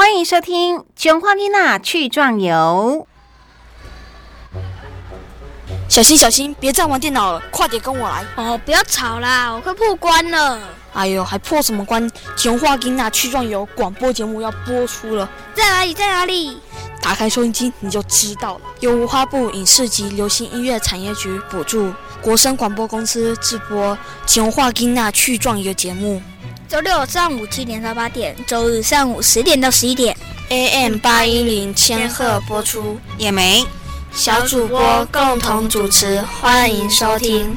欢迎收听《囧花丽娜去壮游》。小心小心，别再玩电脑了，快点跟我来！哦，不要吵啦，我快破关了。哎呦，还破什么关？《囧花丽娜去壮游》广播节目要播出了，在哪里？在哪里？打开收音机你就知道了。由文化部影视及流行音乐产业局补助，国声广播公司制播《囧花丽娜去壮游》节目。周六上午七点到八点，周日上午十点到十一点，AM 八一零千赫播出。也没小主播共同主持，欢迎收听。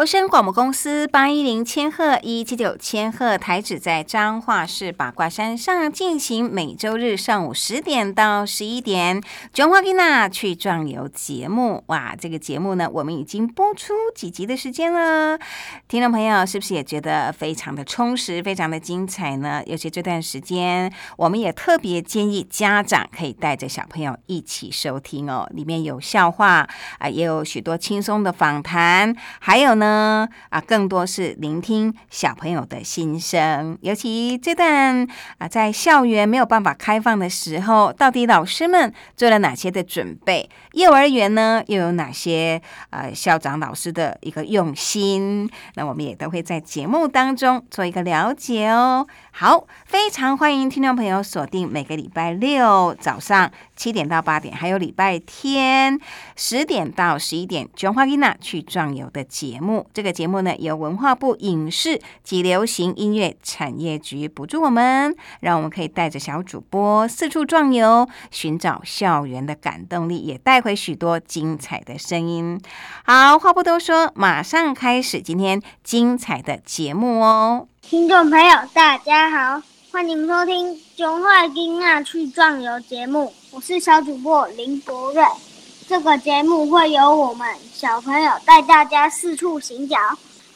国声广播公司八一零千赫一七九千赫台址在彰化市八卦山上进行每周日上午十点到十一点《中华吉娜去壮游》节目。哇，这个节目呢，我们已经播出几集的时间了。听众朋友是不是也觉得非常的充实、非常的精彩呢？尤其这段时间，我们也特别建议家长可以带着小朋友一起收听哦。里面有笑话啊，也有许多轻松的访谈，还有呢。啊，更多是聆听小朋友的心声，尤其这段啊，在校园没有办法开放的时候，到底老师们做了哪些的准备？幼儿园呢，又有哪些呃校长老师的一个用心？那我们也都会在节目当中做一个了解哦。好，非常欢迎听众朋友锁定每个礼拜六早上七点到八点，还有礼拜天十点到十一点，卷花丽娜去壮游的节目。这个节目呢，由文化部影视及流行音乐产业局补助我们，让我们可以带着小主播四处壮游，寻找校园的感动力，也带回许多精彩的声音。好，话不多说，马上开始今天精彩的节目哦！听众朋友，大家好，欢迎收听《中华金娜去壮游》节目，我是小主播林博瑞。这个节目会由我们小朋友带大家四处行脚，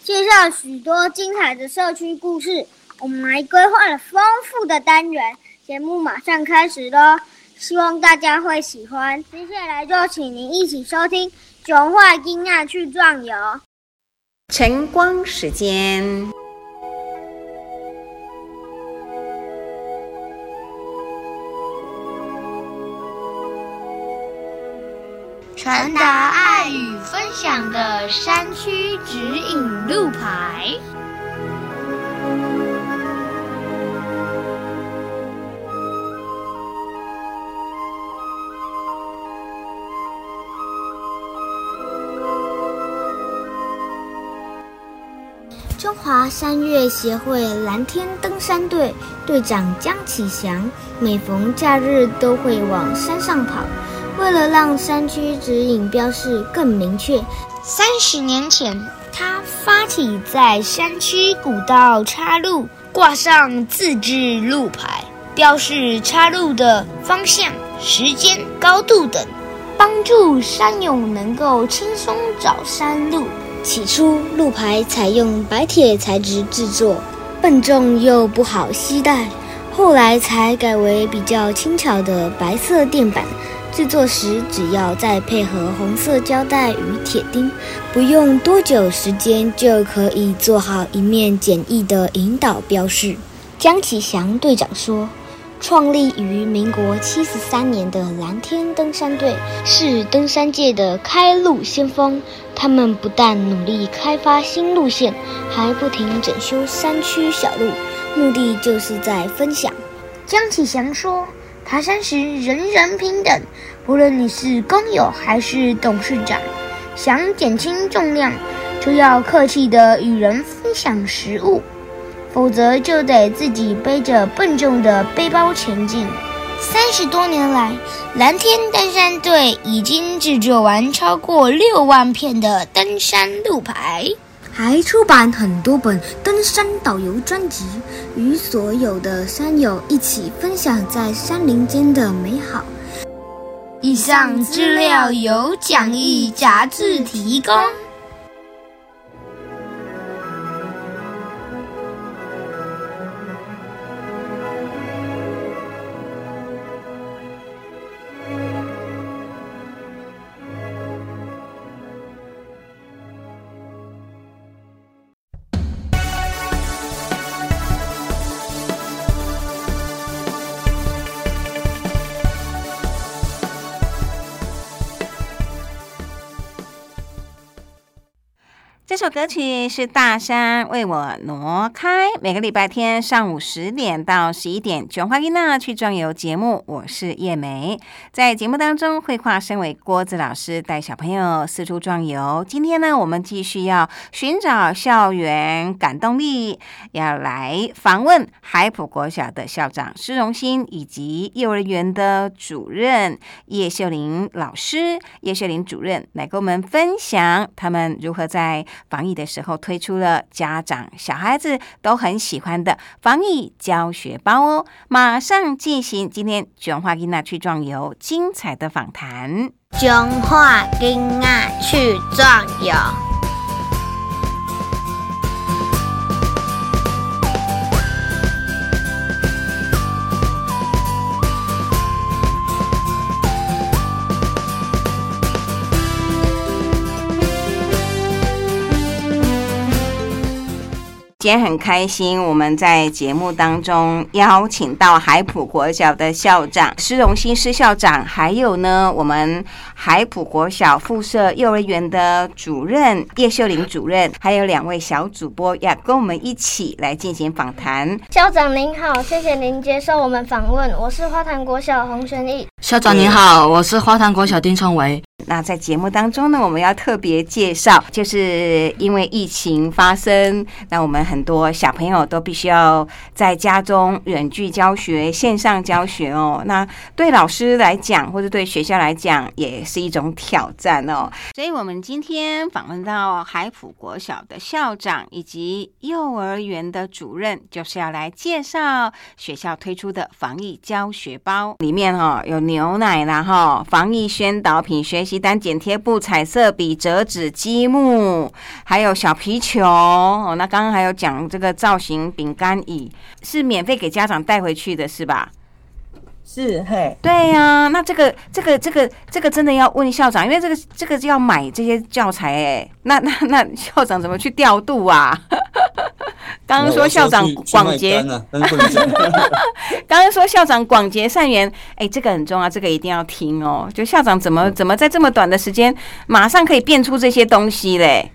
介绍许多精彩的社区故事。我们还规划了丰富的单元，节目马上开始喽！希望大家会喜欢。接下来就请您一起收听《囧话金亚去壮游》晨光时间。传达爱与分享的山区指引路牌。中华山岳协会蓝天登山队队长江启祥，每逢假日都会往山上跑。为了让山区指引标示更明确，三十年前，他发起在山区古道岔路挂上自制路牌，标示岔路的方向、时间、高度等，帮助山友能够轻松找山路。起初，路牌采用白铁材质制作，笨重又不好携带，后来才改为比较轻巧的白色垫板。制作时，只要再配合红色胶带与铁钉，不用多久时间就可以做好一面简易的引导标示。江启祥队长说：“创立于民国七十三年的蓝天登山队是登山界的开路先锋。他们不但努力开发新路线，还不停整修山区小路，目的就是在分享。”江启祥说。爬山时人人平等，不论你是工友还是董事长，想减轻重量，就要客气的与人分享食物，否则就得自己背着笨重的背包前进。三十多年来，蓝天登山队已经制作完超过六万片的登山路牌。还出版很多本登山导游专辑，与所有的山友一起分享在山林间的美好。以上资料由讲义杂志提供。这首歌曲是大山为我挪开。每个礼拜天上午十点到十一点，卷花音娜去壮游节目，我是叶梅。在节目当中，绘画身为郭子老师带小朋友四处壮游。今天呢，我们继续要寻找校园感动力，要来访问海普国小的校长施荣新以及幼儿园的主任叶秀玲老师。叶秀玲主任来跟我们分享他们如何在防疫的时候推出了家长、小孩子都很喜欢的防疫教学包哦！马上进行今天卷化囡娜去壮游精彩的访谈。中华囡娜去壮游。今天很开心，我们在节目当中邀请到海普国小的校长施荣新施校长，还有呢，我们海普国小附设幼儿园的主任叶秀玲主任，还有两位小主播要跟我们一起来进行访谈。校长您好，谢谢您接受我们访问，我是花坛国小洪玄义。校长您好，我是花坛国小丁春维。那在节目当中呢，我们要特别介绍，就是因为疫情发生，那我们很多小朋友都必须要在家中远距教学、线上教学哦。那对老师来讲，或者对学校来讲，也是一种挑战哦。所以，我们今天访问到海普国小的校长以及幼儿园的主任，就是要来介绍学校推出的防疫教学包，里面哈有牛奶啦哈，防疫宣导品、学习单、剪贴布、彩色笔、折纸积木，还有小皮球哦。那刚刚还有讲这个造型饼干椅是免费给家长带回去的，是吧？是嘿，对呀、那这个这个这个这个真的要问校长，因为这个这个要买这些教材哎，那那那校长怎么去调度啊？刚刚说校长广结。刚刚说校长广结善缘，哎，这个很重要，这个一定要听哦。就校长怎么怎么在这么短的时间，马上可以变出这些东西嘞？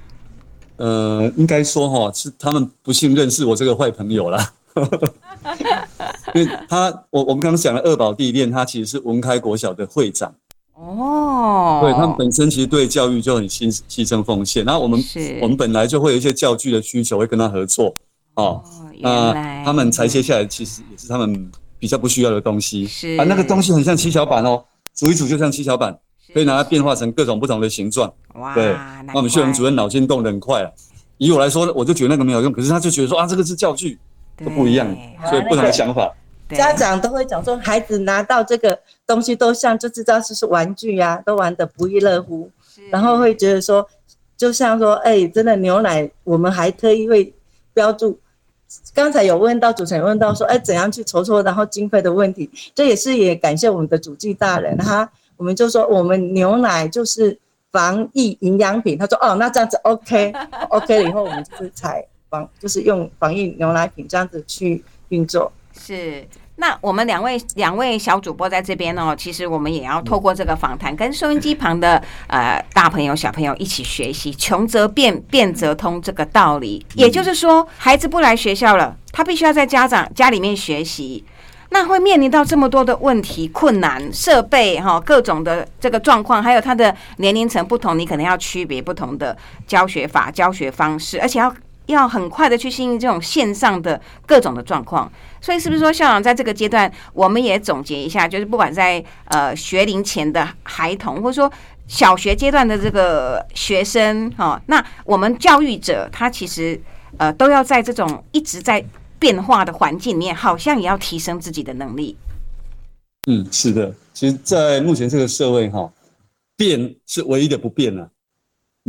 呃，应该说哈，是他们不幸认识我这个坏朋友啦。因为他，我我们刚刚讲的二宝地恋，他其实是文开国小的会长，哦，对他们本身其实对教育就很牺牺牲奉献。然后我们我们本来就会有一些教具的需求，会跟他合作哦。那他们裁切下来，其实也是他们比较不需要的东西。是啊，那个东西很像七巧板哦，煮一煮就像七巧板，可以拿它变化成各种不同的形状。哇，对，那我们秀荣主任脑筋动得很快啊。以我来说，我就觉得那个没有用，可是他就觉得说啊，这个是教具，怪都不一样，所以不同的想法。家长都会讲说，孩子拿到这个东西都像就知道这是玩具呀、都玩得不亦乐乎，然后会觉得说，就像说，哎、真的牛奶，我们还特意会标注。刚才有问到主持人问到说，哎、怎样去筹措，然后经费的问题，这也是也感谢我们的主计大人哈，我们就说我们牛奶就是防疫营养品，他说哦，那这样子 OK，OK 了以后我们就是采防，就是用防疫牛奶品这样子去运作。是。那我们两位两位小主播在这边哦，其实我们也要透过这个访谈，跟收音机旁的呃大朋友小朋友一起学习“穷则变，变则通”这个道理。也就是说，孩子不来学校了，他必须要在家长家里面学习。那会面临到这么多的问题、困难、设备哈，各种的这个状况，还有他的年龄层不同，你可能要区别不同的教学法、教学方式，而且要要很快的去适应这种线上的各种的状况。所以，是不是说校长在这个阶段，我们也总结一下，就是不管在呃学龄前的孩童，或者说小学阶段的这个学生哈，那我们教育者他其实呃都要在这种一直在。变化的环境里面，好像也要提升自己的能力。嗯，是的，其实，在目前这个社会哈，变是唯一的不变了，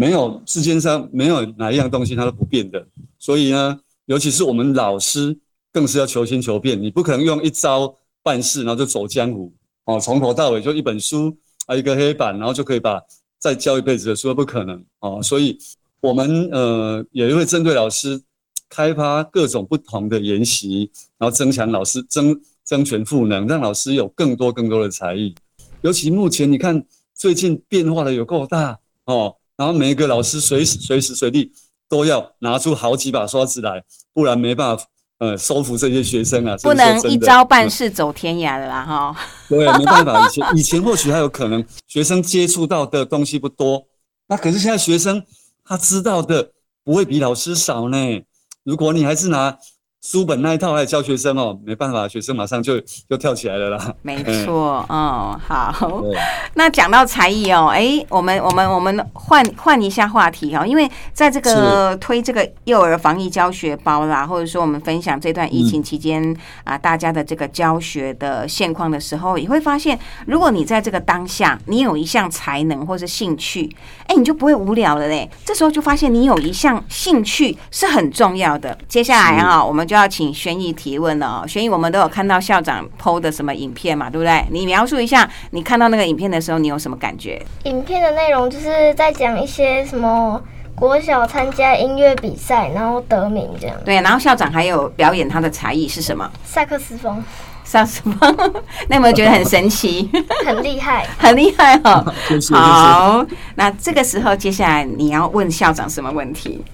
没有世间上没有哪一样东西它都不变的。所以呢，尤其是我们老师，更是要求新求变。你不可能用一招办事，然后就走江湖哦，从头到尾就一本书啊，一个黑板，然后就可以把再教一辈子的书，不可能哦。所以，我们呃也会针对老师。开发各种不同的研习，然后增强老师增增权赋能，让老师有更多更多的才艺。尤其目前你看，最近变化的有够大哦，然后每一个老师随时随时随地都要拿出好几把刷子来，不然没办法呃收服这些学生啊。不能一招半式走天涯的啦哈。对，没办法，以前以前或许还有可能学生接触到的东西不多，那可是现在学生他知道的不会比老师少呢。如果你还是拿书本那一套来教学生哦，没办法，学生马上就就跳起来了啦。没错，哦，好。那讲到才艺哦，哎，我们我们我们换换一下话题哦，因为在这个推这个幼儿防疫教学包啦，或者说我们分享这段疫情期间啊大家的这个教学的现况的时候，也会发现，如果你在这个当下你有一项才能或是兴趣，哎，你就不会无聊了嘞。这时候就发现你有一项兴趣是很重要的。接下来啊，我们。就要请轩逸提问了哦，轩逸，我们都有看到校长 PO 的什么影片嘛，对不对？你描述一下，你看到那个影片的时候，你有什么感觉？影片的内容就是在讲一些什么国小参加音乐比赛，然后得名这样。对，然后校长还有表演他的才艺是什么？萨克斯风。萨克斯风，那有没有觉得很神奇？很厉害，很厉害哦。好，那这个时候接下来你要问校长什么问题？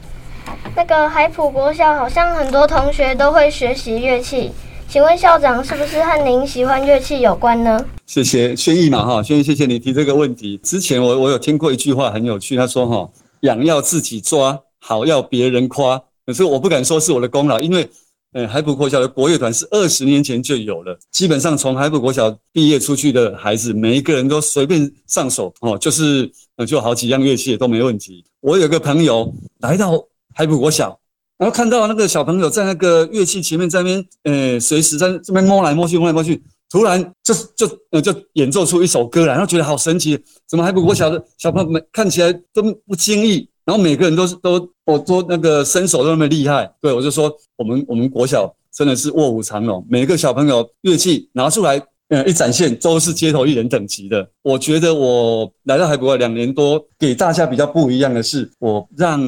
那个海普国小好像很多同学都会学习乐器，请问校长是不是和您喜欢乐器有关呢？谢谢轩逸嘛哈，轩逸谢谢你提这个问题。之前我我有听过一句话很有趣，他说哈，痒要自己抓，好要别人夸。可是我不敢说是我的功劳，因为呃海普国小的国乐团是二十年前就有了，基本上从海普国小毕业出去的孩子，每一个人都随便上手哦，就是呃就好几样乐器都没问题。我有个朋友来到。海普国小，然后看到那个小朋友在那个乐器前面在那边，呃，随时在这边摸来摸去，摸来摸去，突然就就呃就演奏出一首歌来，然后觉得好神奇，怎么海普国小的小朋友们看起来都不经意，然后每个人都是都哦都那个身手都那么厉害，对我就说我们我们国小真的是卧虎藏龙，每个小朋友乐器拿出来，呃一展现都是街头艺人等级的。我觉得我来到海普国两年多，给大家比较不一样的是，我让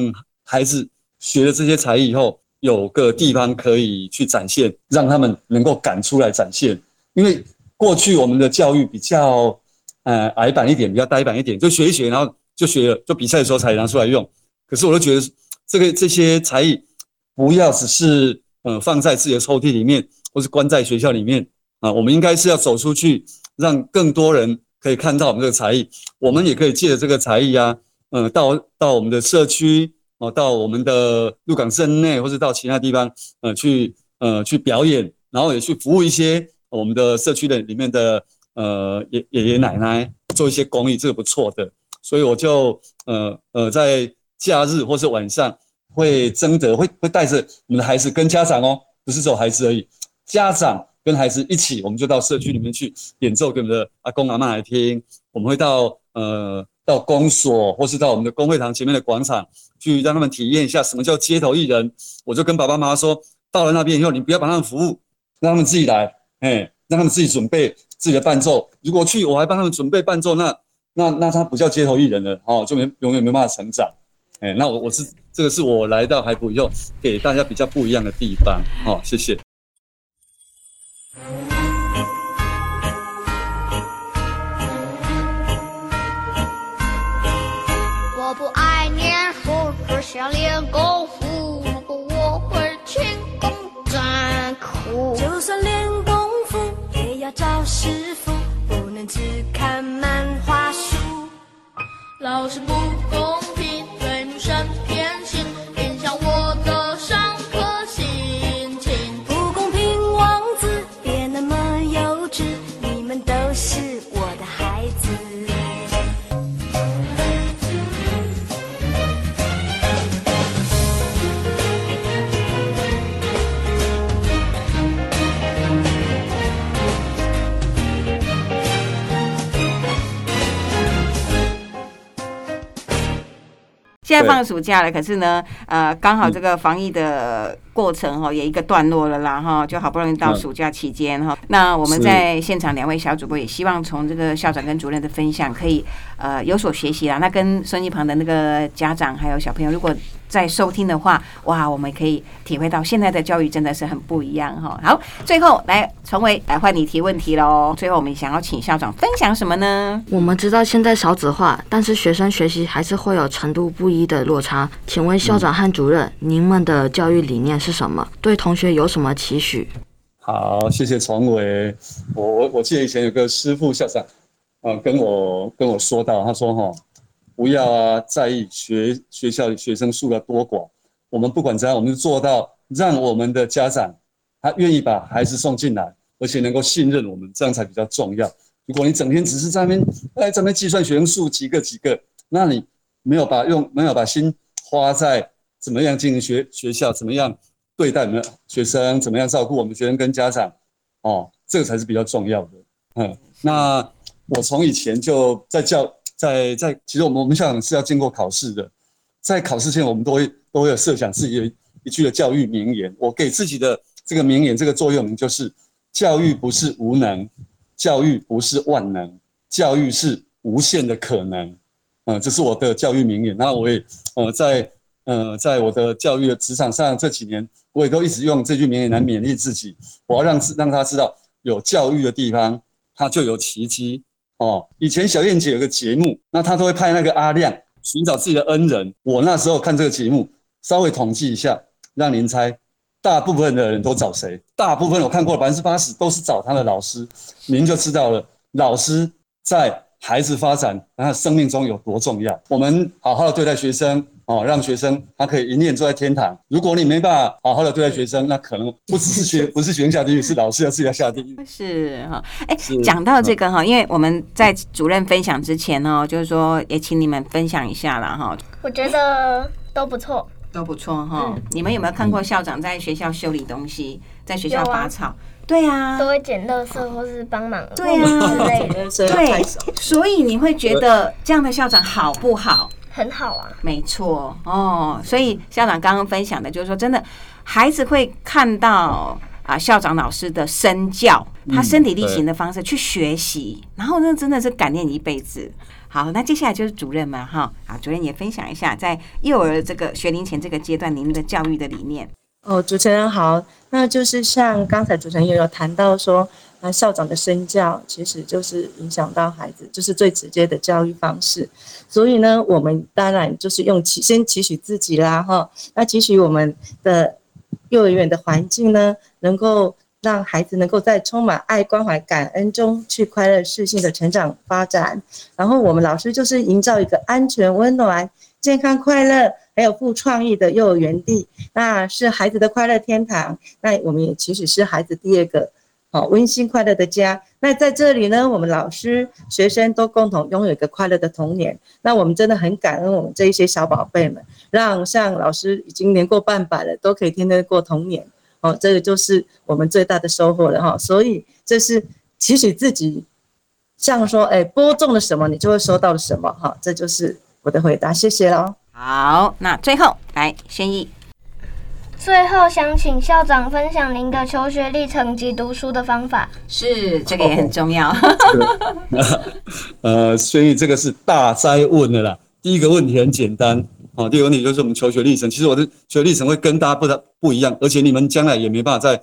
孩子。学了这些才艺以后，有个地方可以去展现，让他们能够敢出来展现。因为过去我们的教育比较，呃，矮板一点，比较呆板一点，就学一学，然后就学了，就比赛的时候才拿出来用。可是我都觉得，这个这些才艺，不要只是呃放在自己的抽屉里面，或是关在学校里面啊。我们应该是要走出去，让更多人可以看到我们这个才艺。我们也可以借着这个才艺啊，嗯，到到我们的社区。哦，到我们的鹿港镇内，或者到其他地方，呃，去呃去表演，然后也去服务一些我们的社区的里面的呃爷爷爷奶奶，做一些公益，这个不错的。所以我就呃呃在假日或是晚上会征得，会会带着我们的孩子跟家长哦，不是只有孩子而已，家长跟孩子一起，我们就到社区里面去演奏给我们的阿公阿妈来听。我们会到呃。到公所，或是到我们的公会堂前面的广场，去让他们体验一下什么叫街头艺人。我就跟爸爸妈妈说，到了那边以后，你不要帮他们服务，让他们自己来，哎，让他们自己准备自己的伴奏。如果去我还帮他们准备伴奏，那那那他不叫街头艺人了，哦，就没永远没办法成长。哎，那我我是这个是我来到海普以后给大家比较不一样的地方。好，谢谢。练功夫，如果我会勤工俭苦。就算练功夫也要找，师傅，不能只看漫画书。老师不公现在放暑假了，可是呢，呃，刚好这个防疫的过程哈也一个段落了啦哈，就好不容易到暑假期间哈。那我们在现场两位小主播也希望从这个校长跟主任的分享可以呃有所学习啦。那跟收音机旁的那个家长还有小朋友，如果在收听的话，哇，我们可以体会到现在的教育真的是很不一样哈。好，最后来重伟来换你提问题喽。最后我们想要请校长分享什么呢？我们知道现在少子化，但是学生学习还是会有程度不一的落差。请问校长和主任，您们的教育理念是什么？对同学有什么期许？好，谢谢崇伟。我我我记得以前有个师傅校长，啊、跟我跟我说到，他说哈，不要啊在意学学校的学生数的多寡，我们不管怎样，我们做到让我们的家长他愿意把孩子送进来，而且能够信任我们，这样才比较重要。如果你整天只是在那边哎在那边计算学生数几个几个，那你没有把用没有把心花在怎么样经营学学校，怎么样对待我们学生，怎么样照顾我们学生跟家长，哦，这个才是比较重要的。嗯，那我从以前就在教在在，其实我们我们校长是要经过考试的，在考试前我们都会都会有设想自己的一句的教育名言。我给自己的这个名言，这个座右铭就是：教育不是无能，教育不是万能，教育是无限的可能。嗯，这是我的教育名言。那我也呃在呃在我的教育的职场上这几年，我也都一直用这句名言来勉励自己。我要让让他知道，有教育的地方，它就有奇迹。哦，以前小燕姐有个节目，那她都会派那个阿亮寻找自己的恩人。我那时候看这个节目，稍微统计一下，让您猜，大部分的人都找谁？大部分我看过了，百分之八十都是找他的老师。您就知道了，老师在孩子发展他的生命中有多重要。我们好好的对待学生，哦，让学生他可以一念坐在天堂。如果你没办法好好的对待学生，那可能不只是学，不是学生下地狱，是老师要自己要下地狱。是哈，哎，讲到这个哈，因为我们在主任分享之前呢，就是说也请你们分享一下啦哈，我觉得都不错。都不错哈。你们有没有看过校长在学校修理东西，在学校拔草？对啊，都会捡垃圾或是帮忙对啊之类的，对，所以你会觉得这样的校长好不好？很好啊。没错哦，所以校长刚刚分享的就是说，真的孩子会看到啊校长老师的身教，他身体力行的方式去学习，然后那真的是感念一辈子。好，那接下来就是主任们哈，啊主任也分享一下在幼儿这个学龄前这个阶段，您的教育的理念。哦，主持人好，那就是像刚才主持人也有谈到说，那校长的身教其实就是影响到孩子，就是最直接的教育方式。所以呢，我们当然就是用期先期许自己啦，哈，那期许我们的幼儿园的环境呢，能够让孩子能够在充满爱、关怀、感恩中去快乐、适性的成长发展。然后我们老师就是营造一个安全、温暖、健康、快乐，还有富创意的幼儿园地，那是孩子的快乐天堂。那我们也其实是孩子第二个好温馨快乐的家。那在这里呢，我们老师、学生都共同拥有一个快乐的童年。那我们真的很感恩我们这一些小宝贝们，让像老师已经年过半百了，都可以天天过童年。哦，这个就是我们最大的收获了哈。所以这是其实自己，像说，哎，播种了什么，你就会收到了什么哈。这就是我的回答，谢谢喽。好，那最后来宣毅。最后想请校长分享您的求学历程及读书的方法。是，这个也很重要。呃，所以这个是大灾问的啦。第一个问题很简单，哦，第一个问题就是我们求学历程。其实我的求学历程会跟大家不太不一样，而且你们将来也没办法再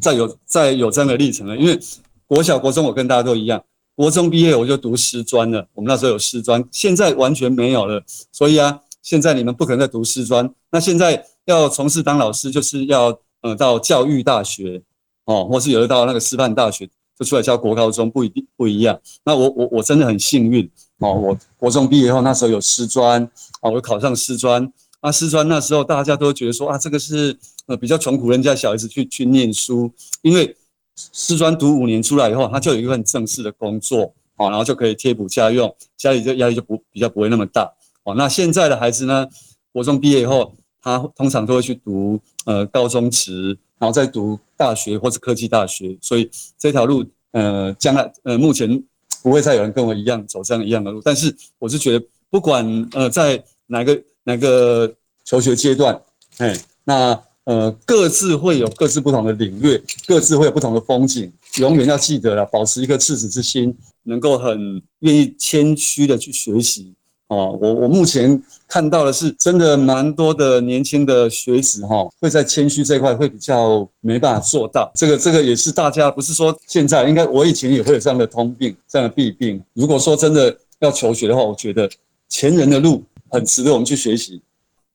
再有再有这样的历程了，因为国小、国中我跟大家都一样，国中毕业我就读师专了，我们那时候有师专，现在完全没有了。所以啊，现在你们不可能再读师专，那现在要从事当老师，就是要呃到教育大学哦，或是有的到那个师范大学。就出来教国高中，不一定不一样。那我我我真的很幸运哦，我国中毕业后那时候有师专啊，我考上师专。啊，师专那时候大家都觉得说啊，这个是呃比较穷苦人家小孩子去去念书，因为师专读五年出来以后，他就有一份正式的工作哦，然后就可以贴补家用，家里就压力就不比较不会那么大哦。那现在的孩子呢，国中毕业以后，他通常都会去读呃高中职，然后再读大学或者科技大学，所以这条路呃将来呃目前不会再有人跟我一样走这样一样的路，但是我是觉得不管呃在哪个。哪个求学阶段，哎，那呃各自会有各自不同的领域，各自会有不同的风景。永远要记得了，保持一颗赤子之心，能够很愿意谦虚的去学习。哦，我我目前看到的是，真的蛮多的年轻的学子哈，会在谦虚这块会比较没办法做到。这个这个也是大家不是说现在，应该我以前也会有这样的通病，这样的弊病。如果说真的要求学的话，我觉得前人的路。很值得我们去学习。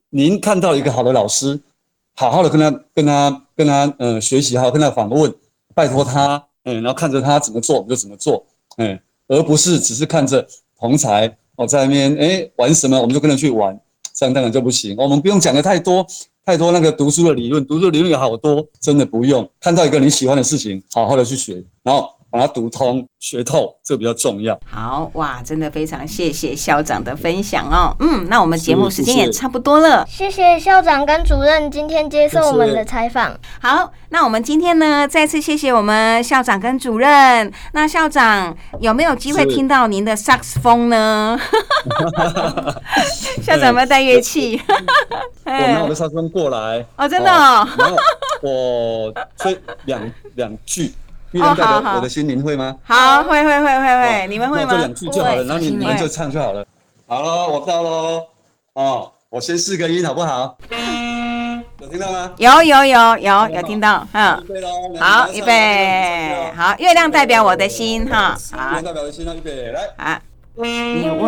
您看到一个好的老师，好好的跟他、跟他、跟他，呃，学习，好好跟他访问，拜托他，嗯，然后看着他怎么做，我们就怎么做，嗯，而不是只是看着同才我在那边，哎，玩什么我们就跟着去玩，这样当然就不行。我们不用讲的太多，太多那个读书的理论，读书理论有好多，真的不用。看到一个你喜欢的事情，好好的去学，然后。把它读通、学透，这比较重要。好哇，真的非常谢谢校长的分享哦。嗯，那我们节目时间也差不多了。谢谢校长跟主任今天接受我们的采访。好，那我们今天呢，再次谢谢我们校长跟主任。那校长有没有机会听到您的萨克斯风呢？校长有没有带乐器？我拿我的萨克斯风过来。哦，真的哦。然后我吹两两句。月亮代表我的心，您会吗？好，会会会会会，你们会吗？这两句就好了，然后你你们就唱就好了。好了，我到喽。哦，我先试个音好不好？有听到吗？有有有有有听到，嗯。好，预备。好，月亮代表我的心，哈。月亮代表我的心，预备来。好。你问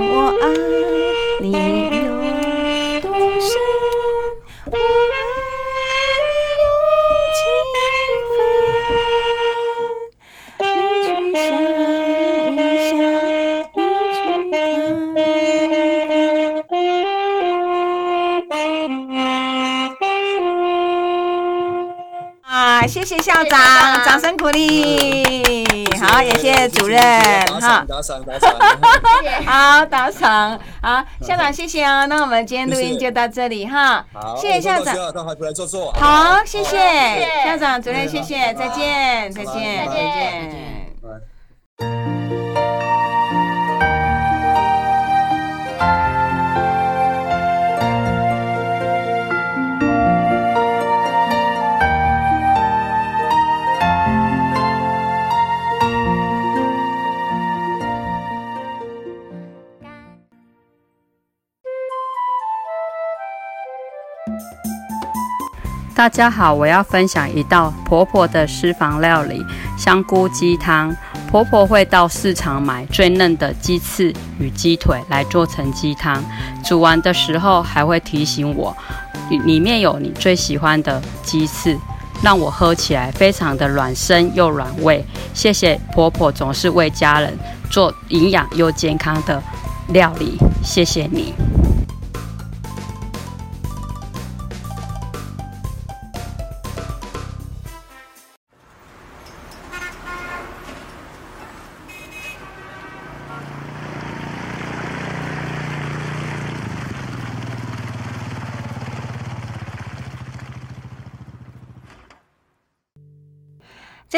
我爱你有多深？校长，掌声鼓励。好，也谢谢主任。哈，打赏打赏。好，打赏。好，校长谢谢哦。那我们今天录音就到这里哈。好，谢谢校长。到海普来坐坐。好，谢谢校长、主任，谢谢，再见，再见，再见。大家好，我要分享一道婆婆的私房料理——香菇鸡汤。婆婆会到市场买最嫩的鸡翅与鸡腿来做成鸡汤，煮完的时候还会提醒我，里面有你最喜欢的鸡翅，让我喝起来非常的软身又软胃。谢谢婆婆总是为家人做营养又健康的料理，谢谢你。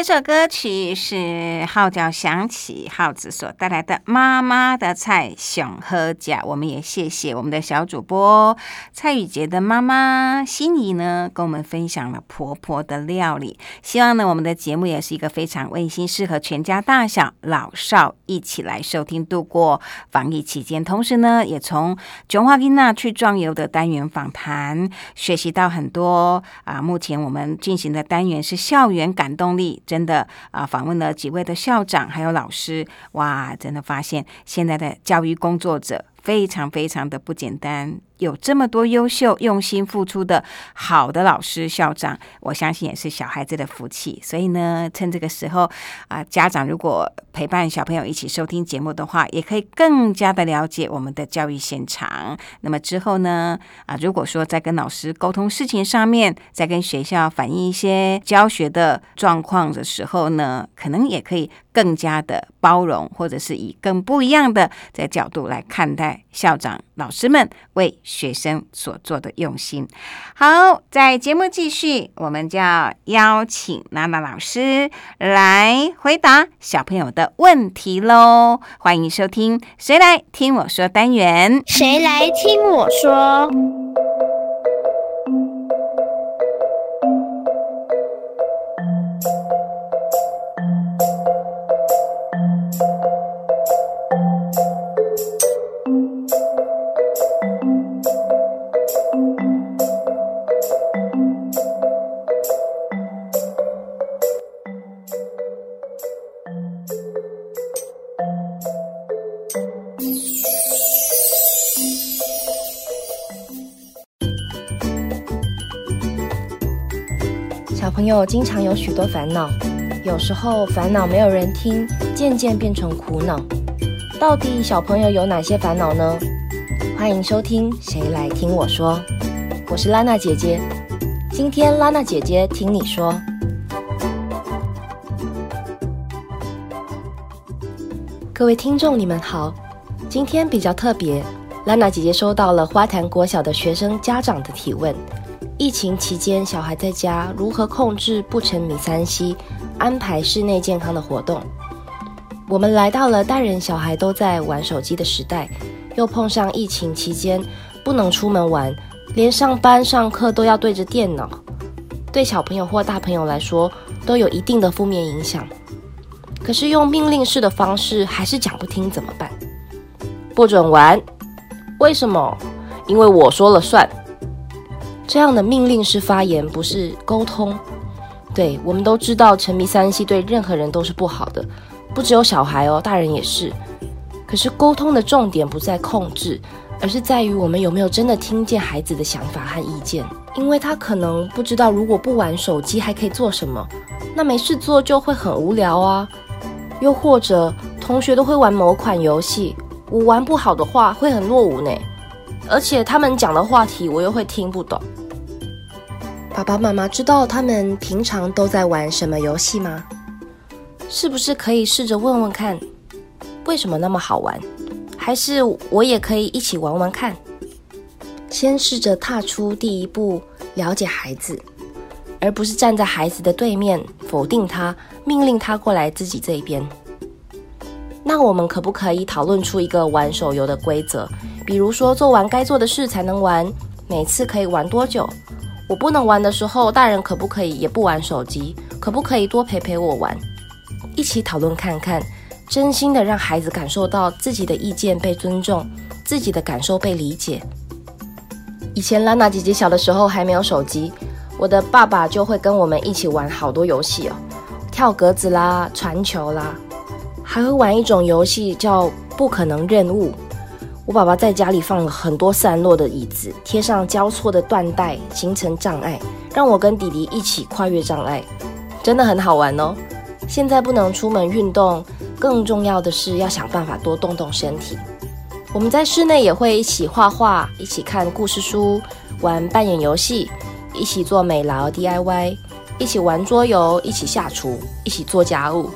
首歌曲是号角响起，耗子所带来的《妈妈的菜想喝甲》。我们也谢谢我们的小主播蔡宇杰的妈妈心怡呢，跟我们分享了婆婆的料理。希望呢，我们的节目也是一个非常温馨，适合全家大小老少一起来收听，度过防疫期间。同时呢，也从琼花丽娜去壮游的单元访谈，学习到很多啊。目前我们进行的单元是校园感动力。真的啊，访问了几位的校长还有老师，哇，真的发现现在的教育工作者。非常非常的不简单。有这么多优秀、用心付出的好的老师、校长，我相信也是小孩子的福气。所以呢，趁这个时候啊，家长如果陪伴小朋友一起收听节目的话，也可以更加的了解我们的教育现场。那么之后呢，啊，如果说在跟老师沟通事情上面，在跟学校反映一些教学的状况的时候呢，可能也可以更加的包容，或者是以更不一样的在角度来看待校长、老师们为学生所做的用心。好，在节目继续，我们就要邀请娜娜老师来回答小朋友的问题喽。欢迎收听《谁来听我说》单元。谁来听我说？小朋友经常有许多烦恼，有时候烦恼没有人听，渐渐变成苦恼。到底小朋友有哪些烦恼呢？欢迎收听《谁来听我说》，我是拉娜姐姐。今天拉娜姐姐听你说。各位听众，你们好。今天比较特别，拉娜姐姐收到了花坛国小的学生家长的提问。疫情期间，小孩在家如何控制不沉迷三 C，安排室内健康的活动？我们来到了大人小孩都在玩手机的时代，又碰上疫情期间不能出门玩，连上班上课都要对着电脑，对小朋友或大朋友来说都有一定的负面影响。可是用命令式的方式还是讲不听，怎么办？不准玩，为什么？因为我说了算。这样的命令式发言不是沟通。对我们都知道，沉迷三 C 对任何人都是不好的，不只有小孩哦，大人也是。可是沟通的重点不在控制，而是在于我们有没有真的听见孩子的想法和意见。因为他可能不知道，如果不玩手机还可以做什么，那没事做就会很无聊啊。又或者同学都会玩某款游戏，我玩不好的话会很落伍呢。而且他们讲的话题我又会听不懂。爸爸妈妈知道他们平常都在玩什么游戏吗？是不是可以试着问问看，为什么那么好玩？还是我也可以一起玩玩看？先试着踏出第一步，了解孩子，而不是站在孩子的对面否定他，命令他过来自己这一边。那我们可不可以讨论出一个玩手游的规则？比如说，做完该做的事才能玩，每次可以玩多久？我不能玩的时候，大人可不可以也不玩手机？可不可以多陪陪我玩？一起讨论看看，真心的让孩子感受到自己的意见被尊重，自己的感受被理解。以前拉娜姐姐小的时候还没有手机，我的爸爸就会跟我们一起玩好多游戏哦，跳格子啦，传球啦，还会玩一种游戏叫不可能任务。我爸爸在家里放了很多散落的椅子，贴上交错的缎带，形成障碍，让我跟弟弟一起跨越障碍，真的很好玩哦。现在不能出门运动，更重要的是要想办法多动动身体。我们在室内也会一起画画，一起看故事书，玩扮演游戏，一起做美劳 DIY，一起玩桌游，一起下厨，一起做家务。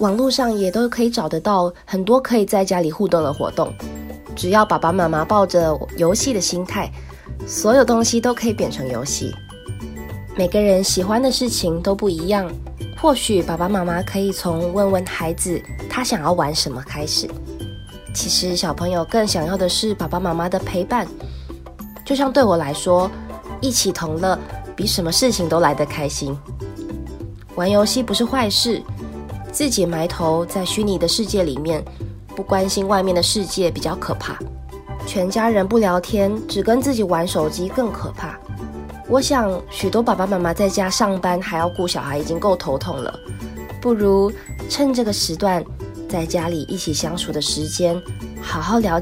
网络上也都可以找得到很多可以在家里互动的活动。只要爸爸妈妈抱着游戏的心态，所有东西都可以变成游戏。每个人喜欢的事情都不一样，或许爸爸妈妈可以从问问孩子他想要玩什么开始。其实小朋友更想要的是爸爸妈妈的陪伴。就像对我来说，一起同乐比什么事情都来得开心。玩游戏不是坏事，自己埋头在虚拟的世界里面。不关心外面的世界比较可怕，全家人不聊天，只跟自己玩手机更可怕。我想许多爸爸妈妈在家上班还要顾小孩，已经够头痛了，不如趁这个时段，在家里一起相处的时间，好好了解。